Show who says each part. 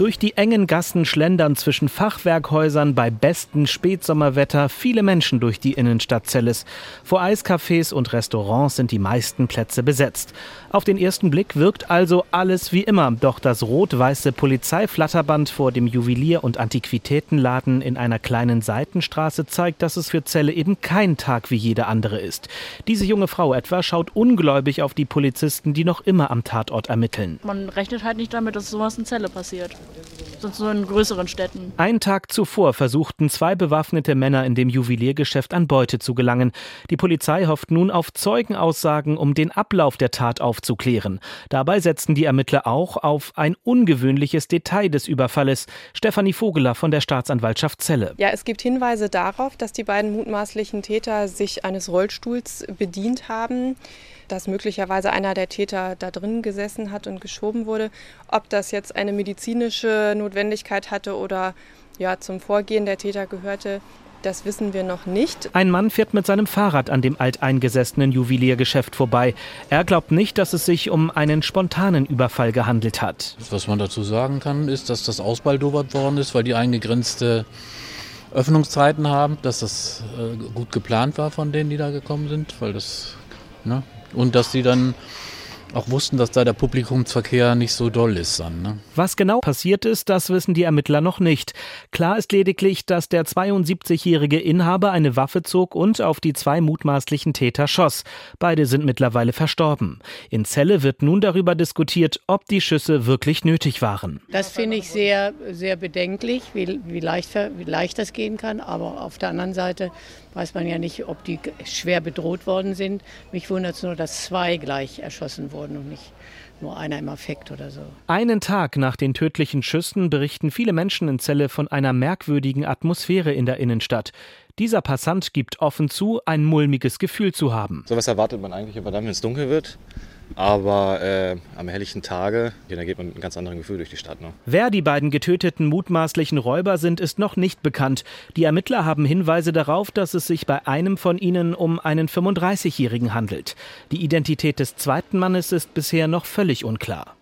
Speaker 1: Durch die engen Gassen schlendern zwischen Fachwerkhäusern bei bestem Spätsommerwetter viele Menschen durch die Innenstadt Zelles. Vor Eiscafés und Restaurants sind die meisten Plätze besetzt. Auf den ersten Blick wirkt also alles wie immer, doch das rot-weiße Polizeiflatterband vor dem Juwelier- und Antiquitätenladen in einer kleinen Seitenstraße zeigt, dass es für Celle eben kein Tag wie jeder andere ist. Diese junge Frau etwa schaut ungläubig auf die Polizisten, die noch immer am Tatort ermitteln.
Speaker 2: Man rechnet halt nicht damit, dass sowas in Celle passiert. Sonst nur in größeren Städten.
Speaker 1: Einen Tag zuvor versuchten zwei bewaffnete Männer in dem Juweliergeschäft an Beute zu gelangen. Die Polizei hofft nun auf Zeugenaussagen, um den Ablauf der Tat aufzuklären. Dabei setzten die Ermittler auch auf ein ungewöhnliches Detail des Überfalles. Stefanie Vogeler von der Staatsanwaltschaft Celle.
Speaker 3: Ja, es gibt Hinweise darauf, dass die beiden mutmaßlichen Täter sich eines Rollstuhls bedient haben dass möglicherweise einer der Täter da drin gesessen hat und geschoben wurde. Ob das jetzt eine medizinische Notwendigkeit hatte oder ja zum Vorgehen der Täter gehörte, das wissen wir noch nicht.
Speaker 1: Ein Mann fährt mit seinem Fahrrad an dem alteingesessenen Juweliergeschäft vorbei. Er glaubt nicht, dass es sich um einen spontanen Überfall gehandelt hat.
Speaker 4: Was man dazu sagen kann, ist, dass das ausbaldobert worden ist, weil die eingegrenzte Öffnungszeiten haben, dass das äh, gut geplant war von denen, die da gekommen sind, weil das ne, und dass sie dann auch wussten, dass da der Publikumsverkehr nicht so doll ist dann. Ne?
Speaker 1: Was genau passiert ist, das wissen die Ermittler noch nicht. Klar ist lediglich, dass der 72-jährige Inhaber eine Waffe zog und auf die zwei mutmaßlichen Täter schoss. Beide sind mittlerweile verstorben. In Celle wird nun darüber diskutiert, ob die Schüsse wirklich nötig waren.
Speaker 5: Das finde ich sehr, sehr bedenklich, wie, wie, leicht, wie leicht das gehen kann. Aber auf der anderen Seite weiß man ja nicht, ob die schwer bedroht worden sind. Mich wundert es nur, dass zwei gleich erschossen wurden und nicht nur einer im Affekt oder so.
Speaker 1: Einen Tag nach den tödlichen Schüssen berichten viele Menschen in Celle von einer merkwürdigen Atmosphäre in der Innenstadt. Dieser Passant gibt offen zu, ein mulmiges Gefühl zu haben.
Speaker 6: So was erwartet man eigentlich immer dann, wenn es dunkel wird. Aber äh, am helllichen Tage, ja, da geht man mit einem ganz anderen Gefühl durch die Stadt. Ne?
Speaker 1: Wer die beiden getöteten mutmaßlichen Räuber sind, ist noch nicht bekannt. Die Ermittler haben Hinweise darauf, dass es sich bei einem von ihnen um einen 35-Jährigen handelt. Die Identität des zweiten Mannes ist bisher noch völlig unklar.